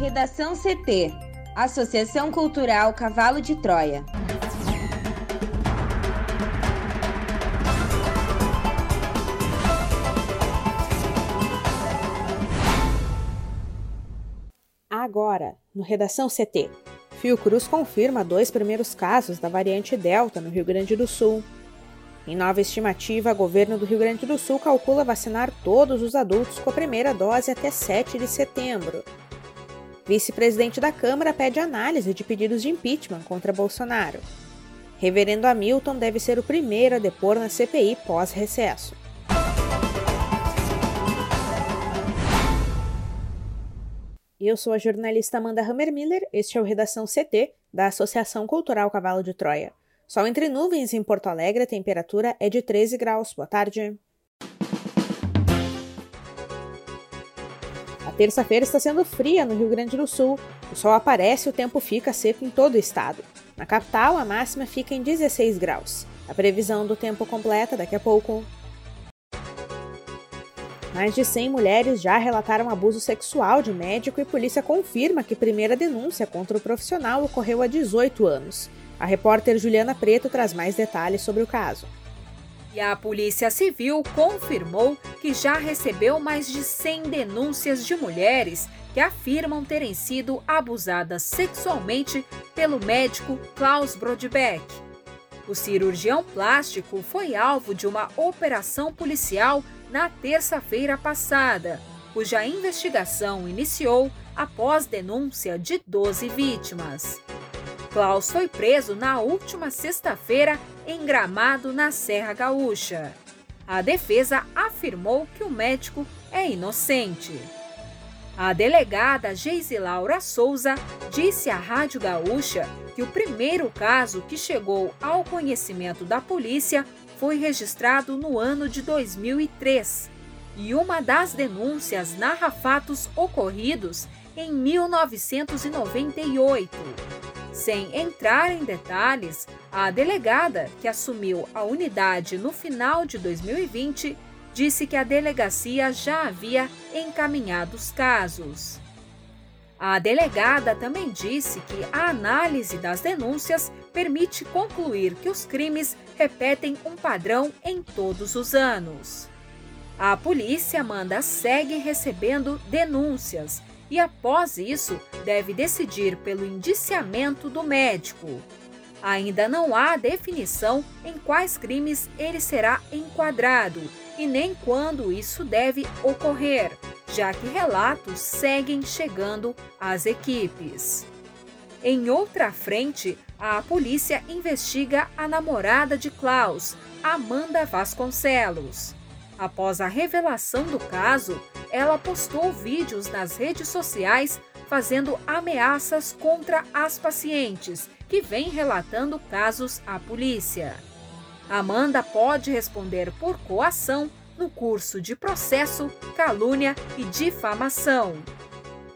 Redação CT Associação Cultural Cavalo de Troia. Agora, no Redação CT. Fiocruz confirma dois primeiros casos da variante Delta no Rio Grande do Sul. Em nova estimativa, o governo do Rio Grande do Sul calcula vacinar todos os adultos com a primeira dose até 7 de setembro. Vice-presidente da Câmara pede análise de pedidos de impeachment contra Bolsonaro. Reverendo Hamilton deve ser o primeiro a depor na CPI pós-recesso. Eu sou a jornalista Amanda Hammermiller, este é o Redação CT, da Associação Cultural Cavalo de Troia. Sol entre nuvens em Porto Alegre, a temperatura é de 13 graus. Boa tarde. Terça-feira está sendo fria no Rio Grande do Sul. O sol aparece e o tempo fica seco em todo o estado. Na capital, a máxima fica em 16 graus. A previsão do tempo completa daqui a pouco. Mais de 100 mulheres já relataram abuso sexual de médico e polícia confirma que primeira denúncia contra o profissional ocorreu há 18 anos. A repórter Juliana Preto traz mais detalhes sobre o caso. E a Polícia Civil confirmou que já recebeu mais de 100 denúncias de mulheres que afirmam terem sido abusadas sexualmente pelo médico Klaus Brodbeck. O cirurgião plástico foi alvo de uma operação policial na terça-feira passada, cuja investigação iniciou após denúncia de 12 vítimas. Klaus foi preso na última sexta-feira em Gramado, na Serra Gaúcha. A defesa afirmou que o médico é inocente. A delegada Geise Laura Souza disse à Rádio Gaúcha que o primeiro caso que chegou ao conhecimento da polícia foi registrado no ano de 2003 e uma das denúncias narra fatos ocorridos em 1998. Sem entrar em detalhes, a delegada, que assumiu a unidade no final de 2020, disse que a delegacia já havia encaminhado os casos. A delegada também disse que a análise das denúncias permite concluir que os crimes repetem um padrão em todos os anos. A polícia manda segue recebendo denúncias e, após isso, deve decidir pelo indiciamento do médico. Ainda não há definição em quais crimes ele será enquadrado e nem quando isso deve ocorrer, já que relatos seguem chegando às equipes. Em outra frente, a polícia investiga a namorada de Klaus, Amanda Vasconcelos. Após a revelação do caso, ela postou vídeos nas redes sociais fazendo ameaças contra as pacientes, que vem relatando casos à polícia. Amanda pode responder por coação no curso de processo, calúnia e difamação.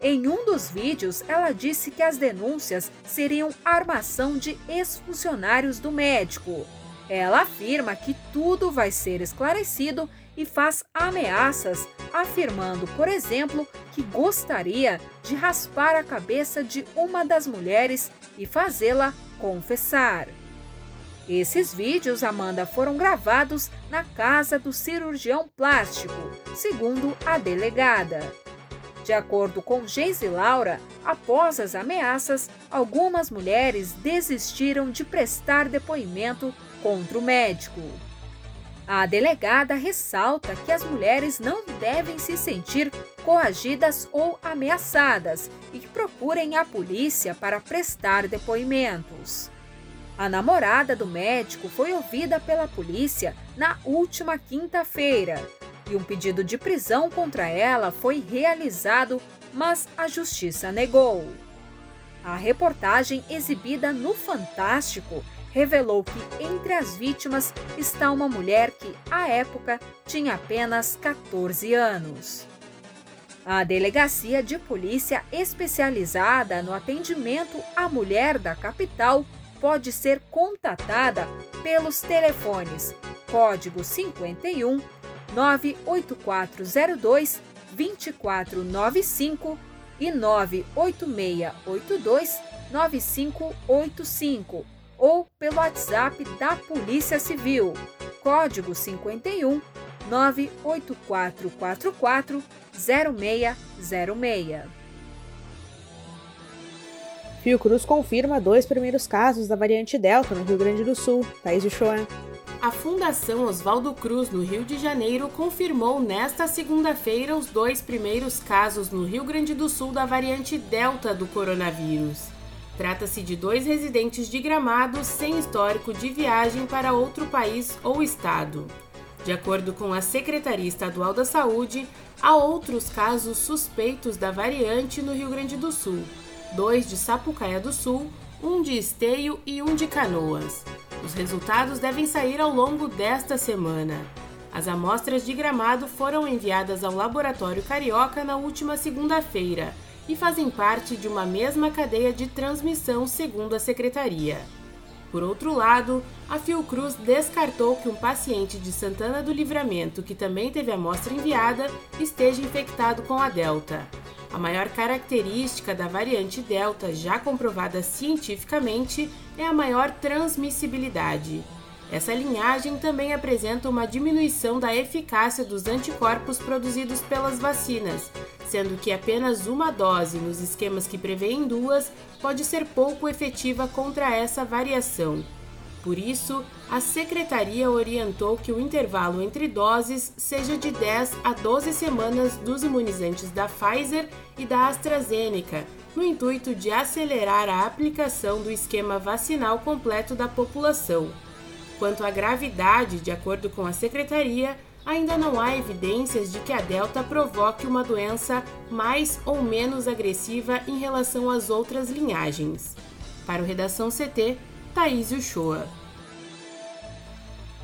Em um dos vídeos, ela disse que as denúncias seriam armação de ex-funcionários do médico. Ela afirma que tudo vai ser esclarecido e faz ameaças, afirmando, por exemplo, que gostaria de raspar a cabeça de uma das mulheres e fazê-la confessar. Esses vídeos, Amanda, foram gravados na casa do cirurgião plástico, segundo a delegada. De acordo com Geise Laura, após as ameaças, algumas mulheres desistiram de prestar depoimento contra o médico. A delegada ressalta que as mulheres não devem se sentir coagidas ou ameaçadas e que procurem a polícia para prestar depoimentos. A namorada do médico foi ouvida pela polícia na última quinta-feira e um pedido de prisão contra ela foi realizado, mas a justiça negou. A reportagem exibida no Fantástico revelou que entre as vítimas está uma mulher que, à época, tinha apenas 14 anos. A Delegacia de Polícia Especializada no Atendimento à Mulher da capital pode ser contatada pelos telefones código 51 98402 2495 e 98682 9585 ou pelo WhatsApp da Polícia Civil, código 51 98444 0606. Fiocruz confirma dois primeiros casos da variante Delta no Rio Grande do Sul. Thaís Uchoa. A Fundação Oswaldo Cruz, no Rio de Janeiro, confirmou nesta segunda-feira os dois primeiros casos no Rio Grande do Sul da variante Delta do coronavírus. Trata-se de dois residentes de Gramado sem histórico de viagem para outro país ou estado. De acordo com a Secretaria Estadual da Saúde, há outros casos suspeitos da variante no Rio Grande do Sul, dois de Sapucaia do Sul, um de Esteio e um de Canoas. Os resultados devem sair ao longo desta semana. As amostras de gramado foram enviadas ao Laboratório Carioca na última segunda-feira e fazem parte de uma mesma cadeia de transmissão, segundo a secretaria. Por outro lado, a Fiocruz descartou que um paciente de Santana do Livramento, que também teve amostra enviada, esteja infectado com a Delta. A maior característica da variante Delta, já comprovada cientificamente, é a maior transmissibilidade. Essa linhagem também apresenta uma diminuição da eficácia dos anticorpos produzidos pelas vacinas, sendo que apenas uma dose nos esquemas que prevêem duas pode ser pouco efetiva contra essa variação. Por isso, a secretaria orientou que o intervalo entre doses seja de 10 a 12 semanas dos imunizantes da Pfizer e da AstraZeneca, no intuito de acelerar a aplicação do esquema vacinal completo da população. Quanto à gravidade, de acordo com a secretaria, ainda não há evidências de que a Delta provoque uma doença mais ou menos agressiva em relação às outras linhagens. Para o Redação CT, Thaís Uchoa.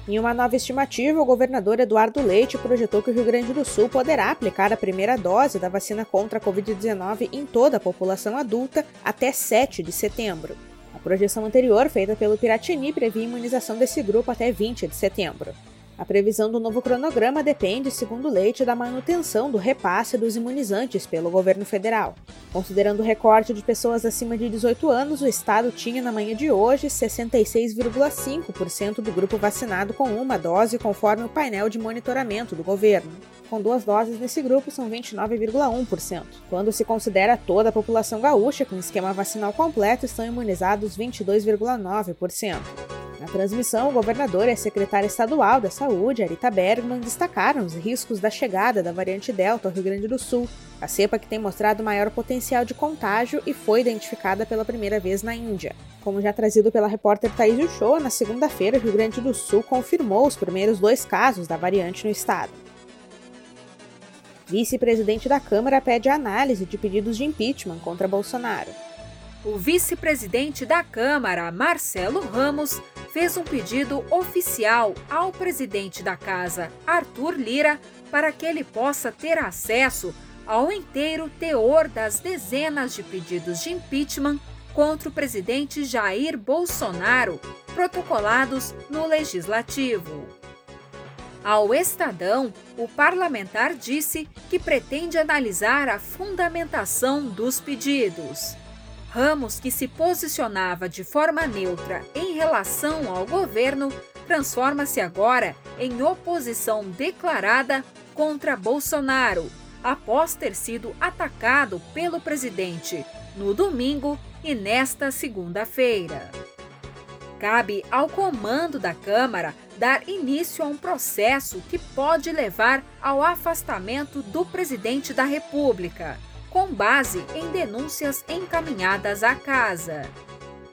Em uma nova estimativa, o governador Eduardo Leite projetou que o Rio Grande do Sul poderá aplicar a primeira dose da vacina contra a Covid-19 em toda a população adulta até 7 de setembro. A projeção anterior, feita pelo Piratini, previa imunização desse grupo até 20 de setembro. A previsão do novo cronograma depende, segundo Leite, da manutenção do repasse dos imunizantes pelo governo federal. Considerando o recorte de pessoas acima de 18 anos, o estado tinha na manhã de hoje 66,5% do grupo vacinado com uma dose, conforme o painel de monitoramento do governo. Com duas doses nesse grupo são 29,1%. Quando se considera toda a população gaúcha com esquema vacinal completo, estão imunizados 22,9%. Na transmissão, o governador e a secretária estadual da Saúde, Arita Bergman, destacaram os riscos da chegada da variante Delta ao Rio Grande do Sul, a cepa que tem mostrado maior potencial de contágio e foi identificada pela primeira vez na Índia. Como já trazido pela repórter Thaís Uchoa, na segunda-feira, o Rio Grande do Sul confirmou os primeiros dois casos da variante no estado. Vice-presidente da Câmara pede análise de pedidos de impeachment contra Bolsonaro. O vice-presidente da Câmara, Marcelo Ramos, fez um pedido oficial ao presidente da casa, Arthur Lira, para que ele possa ter acesso ao inteiro teor das dezenas de pedidos de impeachment contra o presidente Jair Bolsonaro, protocolados no Legislativo. Ao Estadão, o parlamentar disse que pretende analisar a fundamentação dos pedidos. Ramos, que se posicionava de forma neutra em relação ao governo, transforma-se agora em oposição declarada contra Bolsonaro, após ter sido atacado pelo presidente no domingo e nesta segunda-feira. Cabe ao comando da Câmara dar início a um processo que pode levar ao afastamento do presidente da República com base em denúncias encaminhadas à casa.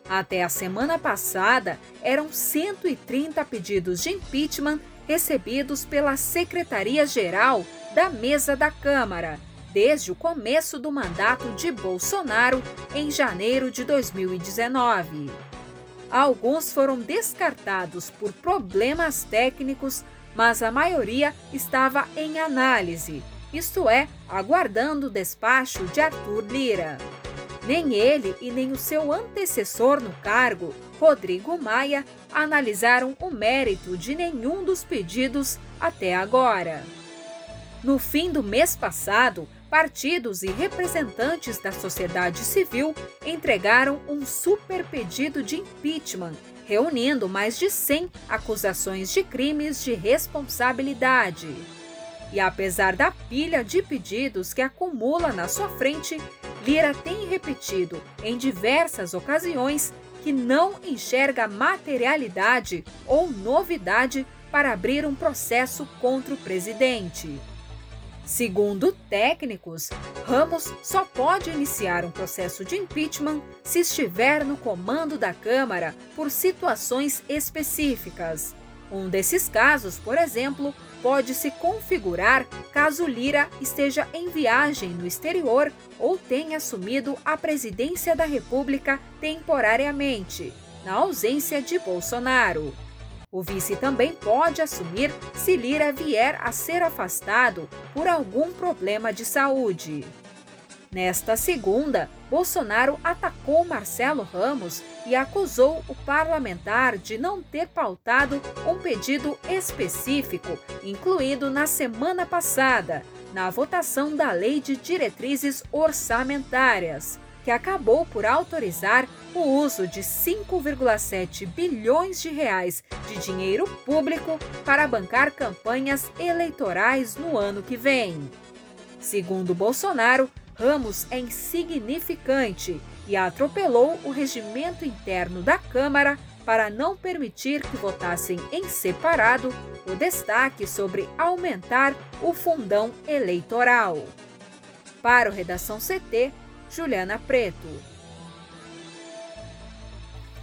Até a semana passada, eram 130 pedidos de impeachment recebidos pela Secretaria-Geral da Mesa da Câmara, desde o começo do mandato de Bolsonaro em janeiro de 2019. Alguns foram descartados por problemas técnicos, mas a maioria estava em análise isto é, aguardando o despacho de Arthur Lira. Nem ele e nem o seu antecessor no cargo, Rodrigo Maia, analisaram o mérito de nenhum dos pedidos até agora. No fim do mês passado, partidos e representantes da sociedade civil entregaram um super pedido de impeachment, reunindo mais de 100 acusações de crimes de responsabilidade. E apesar da pilha de pedidos que acumula na sua frente, Lira tem repetido em diversas ocasiões que não enxerga materialidade ou novidade para abrir um processo contra o presidente. Segundo técnicos, Ramos só pode iniciar um processo de impeachment se estiver no comando da Câmara por situações específicas. Um desses casos, por exemplo, pode se configurar caso Lira esteja em viagem no exterior ou tenha assumido a presidência da República temporariamente, na ausência de Bolsonaro. O vice também pode assumir se Lira vier a ser afastado por algum problema de saúde. Nesta segunda, Bolsonaro atacou Marcelo Ramos e acusou o parlamentar de não ter pautado um pedido específico incluído na semana passada, na votação da Lei de Diretrizes Orçamentárias, que acabou por autorizar o uso de 5,7 bilhões de reais de dinheiro público para bancar campanhas eleitorais no ano que vem. Segundo Bolsonaro, Ramos é insignificante e atropelou o regimento interno da Câmara para não permitir que votassem em separado o destaque sobre aumentar o fundão eleitoral. Para o Redação CT, Juliana Preto.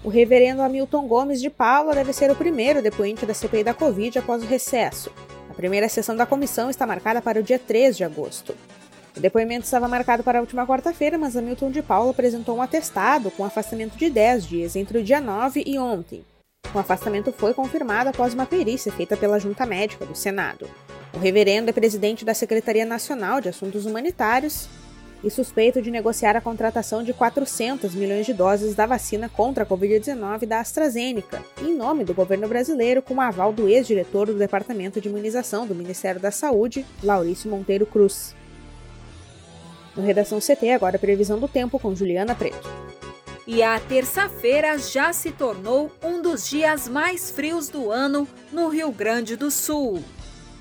O reverendo Hamilton Gomes de Paula deve ser o primeiro depoente da CPI da Covid após o recesso. A primeira sessão da comissão está marcada para o dia 3 de agosto. O depoimento estava marcado para a última quarta-feira, mas Hamilton de Paula apresentou um atestado com afastamento de 10 dias entre o dia 9 e ontem. O afastamento foi confirmado após uma perícia feita pela Junta Médica do Senado. O reverendo é presidente da Secretaria Nacional de Assuntos Humanitários e suspeito de negociar a contratação de 400 milhões de doses da vacina contra a Covid-19 da AstraZeneca, em nome do governo brasileiro, com o aval do ex-diretor do Departamento de Imunização do Ministério da Saúde, Laurício Monteiro Cruz. No Redação CT, agora previsão do tempo com Juliana Preto. E a terça-feira já se tornou um dos dias mais frios do ano no Rio Grande do Sul.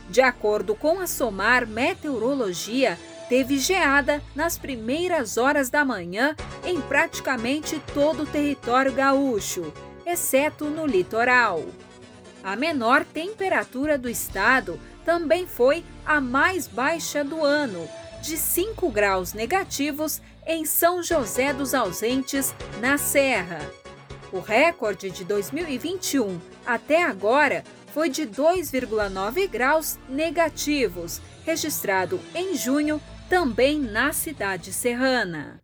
De acordo com a SOMAR Meteorologia, teve geada nas primeiras horas da manhã em praticamente todo o território gaúcho, exceto no litoral. A menor temperatura do estado também foi a mais baixa do ano, de 5 graus negativos em São José dos Ausentes, na Serra. O recorde de 2021 até agora foi de 2,9 graus negativos, registrado em junho também na cidade serrana.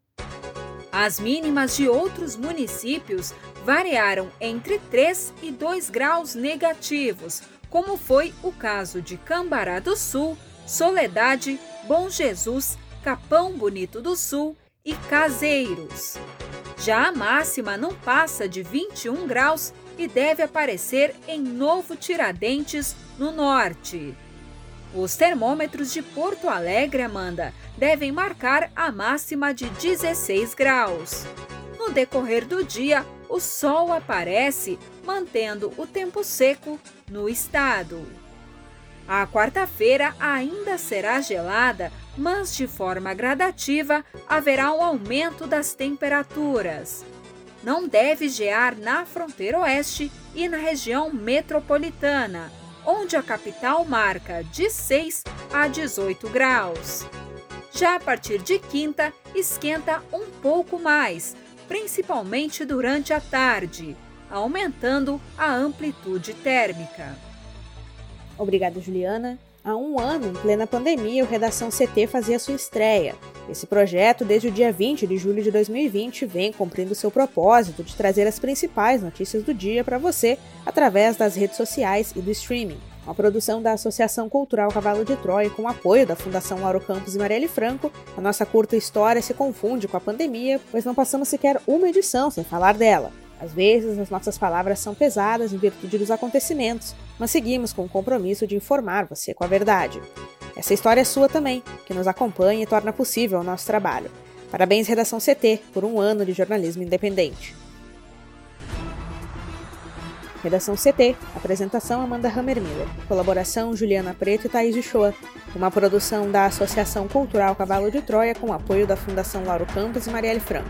As mínimas de outros municípios variaram entre 3 e 2 graus negativos, como foi o caso de Cambará do Sul, Soledade, Bom Jesus, Capão Bonito do Sul e Caseiros. Já a máxima não passa de 21 graus e deve aparecer em Novo Tiradentes, no norte. Os termômetros de Porto Alegre, Amanda, devem marcar a máxima de 16 graus. No decorrer do dia, o sol aparece, mantendo o tempo seco no estado. A quarta-feira ainda será gelada, mas de forma gradativa haverá um aumento das temperaturas. Não deve gear na fronteira oeste e na região metropolitana onde a capital marca de 6 a 18 graus. Já a partir de quinta, esquenta um pouco mais, principalmente durante a tarde, aumentando a amplitude térmica. Obrigada, Juliana. Há um ano, em plena pandemia, o Redação CT fazia sua estreia. Esse projeto, desde o dia 20 de julho de 2020, vem cumprindo seu propósito de trazer as principais notícias do dia para você através das redes sociais e do streaming. Uma produção da Associação Cultural Cavalo de Troia com apoio da Fundação Lauro Campos e Marielle Franco, a nossa curta história se confunde com a pandemia, pois não passamos sequer uma edição sem falar dela. Às vezes, as nossas palavras são pesadas em virtude dos acontecimentos, mas seguimos com o compromisso de informar você com a verdade. Essa história é sua também, que nos acompanha e torna possível o nosso trabalho. Parabéns, Redação CT, por um ano de jornalismo independente. Redação CT, apresentação Amanda Hammermiller, colaboração Juliana Preto e Thaís Uchoa, uma produção da Associação Cultural Cavalo de Troia com apoio da Fundação Lauro Campos e Marielle Franco.